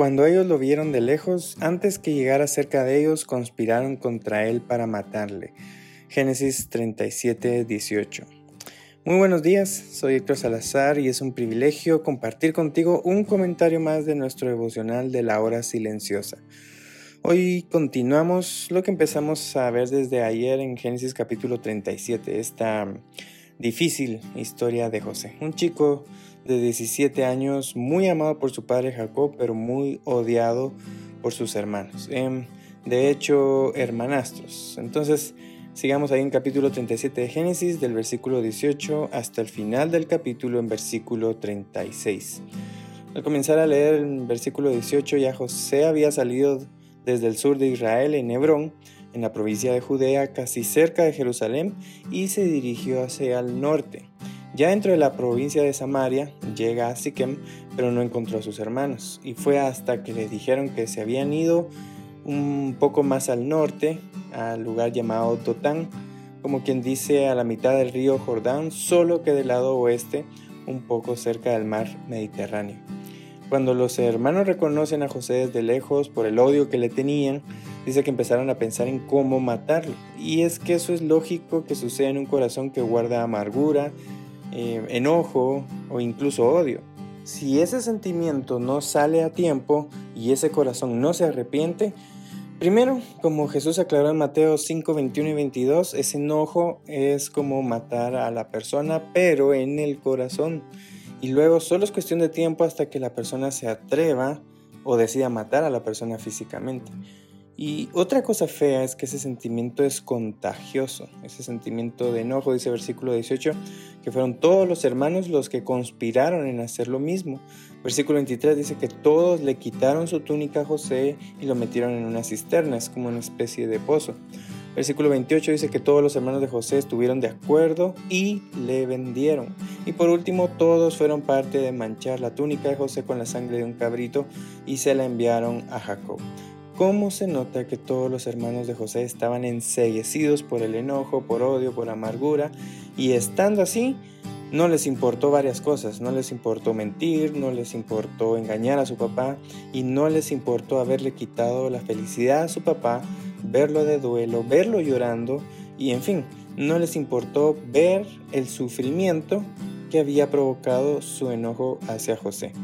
Cuando ellos lo vieron de lejos, antes que llegara cerca de ellos, conspiraron contra él para matarle. Génesis 37, 18. Muy buenos días, soy Héctor Salazar y es un privilegio compartir contigo un comentario más de nuestro devocional de la hora silenciosa. Hoy continuamos lo que empezamos a ver desde ayer en Génesis capítulo 37, esta difícil historia de José, un chico de 17 años, muy amado por su padre Jacob, pero muy odiado por sus hermanos. Em, de hecho, hermanastros. Entonces, sigamos ahí en capítulo 37 de Génesis, del versículo 18 hasta el final del capítulo en versículo 36. Al comenzar a leer el versículo 18, ya José había salido desde el sur de Israel, en Hebrón, en la provincia de Judea, casi cerca de Jerusalén, y se dirigió hacia el norte. Ya dentro de la provincia de Samaria, llega a Siquem, pero no encontró a sus hermanos, y fue hasta que le dijeron que se habían ido un poco más al norte, al lugar llamado Dotán, como quien dice a la mitad del río Jordán, solo que del lado oeste, un poco cerca del mar Mediterráneo. Cuando los hermanos reconocen a José desde lejos por el odio que le tenían, dice que empezaron a pensar en cómo matarlo. Y es que eso es lógico que suceda en un corazón que guarda amargura, eh, enojo o incluso odio. Si ese sentimiento no sale a tiempo y ese corazón no se arrepiente, primero, como Jesús aclaró en Mateo 5, 21 y 22, ese enojo es como matar a la persona, pero en el corazón. Y luego solo es cuestión de tiempo hasta que la persona se atreva o decida matar a la persona físicamente. Y otra cosa fea es que ese sentimiento es contagioso, ese sentimiento de enojo, dice versículo 18, que fueron todos los hermanos los que conspiraron en hacer lo mismo. Versículo 23 dice que todos le quitaron su túnica a José y lo metieron en una cisterna, es como una especie de pozo. Versículo 28 dice que todos los hermanos de José estuvieron de acuerdo y le vendieron. Y por último, todos fueron parte de manchar la túnica de José con la sangre de un cabrito y se la enviaron a Jacob. ¿Cómo se nota que todos los hermanos de José estaban enseguecidos por el enojo, por odio, por amargura? Y estando así, no les importó varias cosas, no les importó mentir, no les importó engañar a su papá y no les importó haberle quitado la felicidad a su papá, verlo de duelo, verlo llorando y en fin, no les importó ver el sufrimiento que había provocado su enojo hacia José.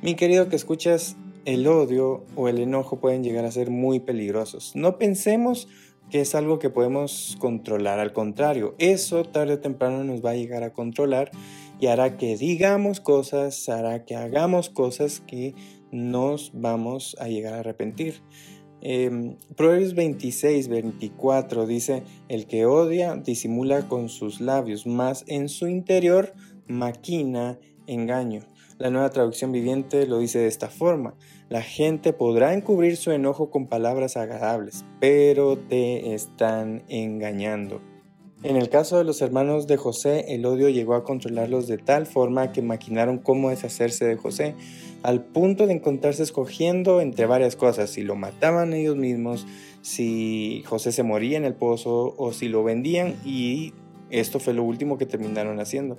Mi querido que escuchas, el odio o el enojo pueden llegar a ser muy peligrosos. No pensemos que es algo que podemos controlar, al contrario, eso tarde o temprano nos va a llegar a controlar y hará que digamos cosas, hará que hagamos cosas que nos vamos a llegar a arrepentir. Eh, Proverbios 26, 24 dice, el que odia disimula con sus labios, mas en su interior maquina engaño. La nueva traducción viviente lo dice de esta forma. La gente podrá encubrir su enojo con palabras agradables, pero te están engañando. En el caso de los hermanos de José, el odio llegó a controlarlos de tal forma que maquinaron cómo deshacerse de José, al punto de encontrarse escogiendo entre varias cosas, si lo mataban ellos mismos, si José se moría en el pozo o si lo vendían y esto fue lo último que terminaron haciendo.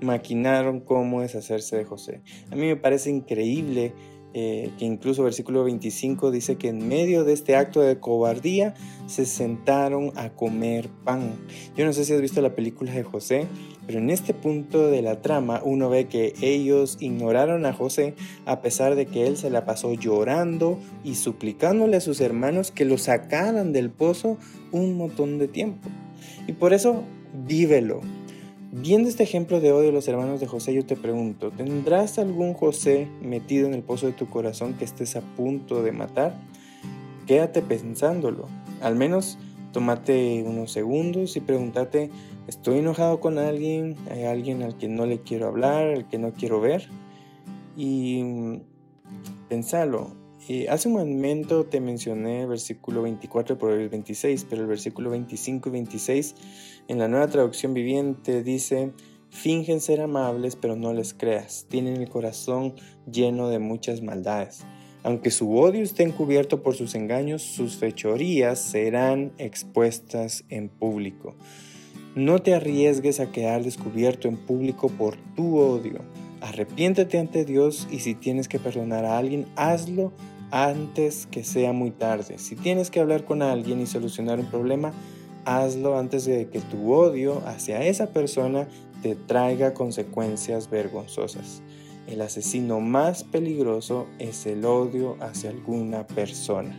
Maquinaron cómo deshacerse de José. A mí me parece increíble eh, que incluso versículo 25 dice que en medio de este acto de cobardía se sentaron a comer pan. Yo no sé si has visto la película de José, pero en este punto de la trama uno ve que ellos ignoraron a José a pesar de que él se la pasó llorando y suplicándole a sus hermanos que lo sacaran del pozo un montón de tiempo. Y por eso vívelo. Viendo este ejemplo de odio de los hermanos de José, yo te pregunto, ¿tendrás algún José metido en el pozo de tu corazón que estés a punto de matar? Quédate pensándolo. Al menos tómate unos segundos y pregúntate, ¿estoy enojado con alguien? ¿Hay alguien al que no le quiero hablar, al que no quiero ver? Y pensalo. Y hace un momento te mencioné el versículo 24 por el 26, pero el versículo 25 y 26 en la nueva traducción viviente dice, fingen ser amables, pero no les creas, tienen el corazón lleno de muchas maldades. Aunque su odio esté encubierto por sus engaños, sus fechorías serán expuestas en público. No te arriesgues a quedar descubierto en público por tu odio. Arrepiéntete ante Dios y si tienes que perdonar a alguien, hazlo antes que sea muy tarde. Si tienes que hablar con alguien y solucionar un problema, hazlo antes de que tu odio hacia esa persona te traiga consecuencias vergonzosas. El asesino más peligroso es el odio hacia alguna persona.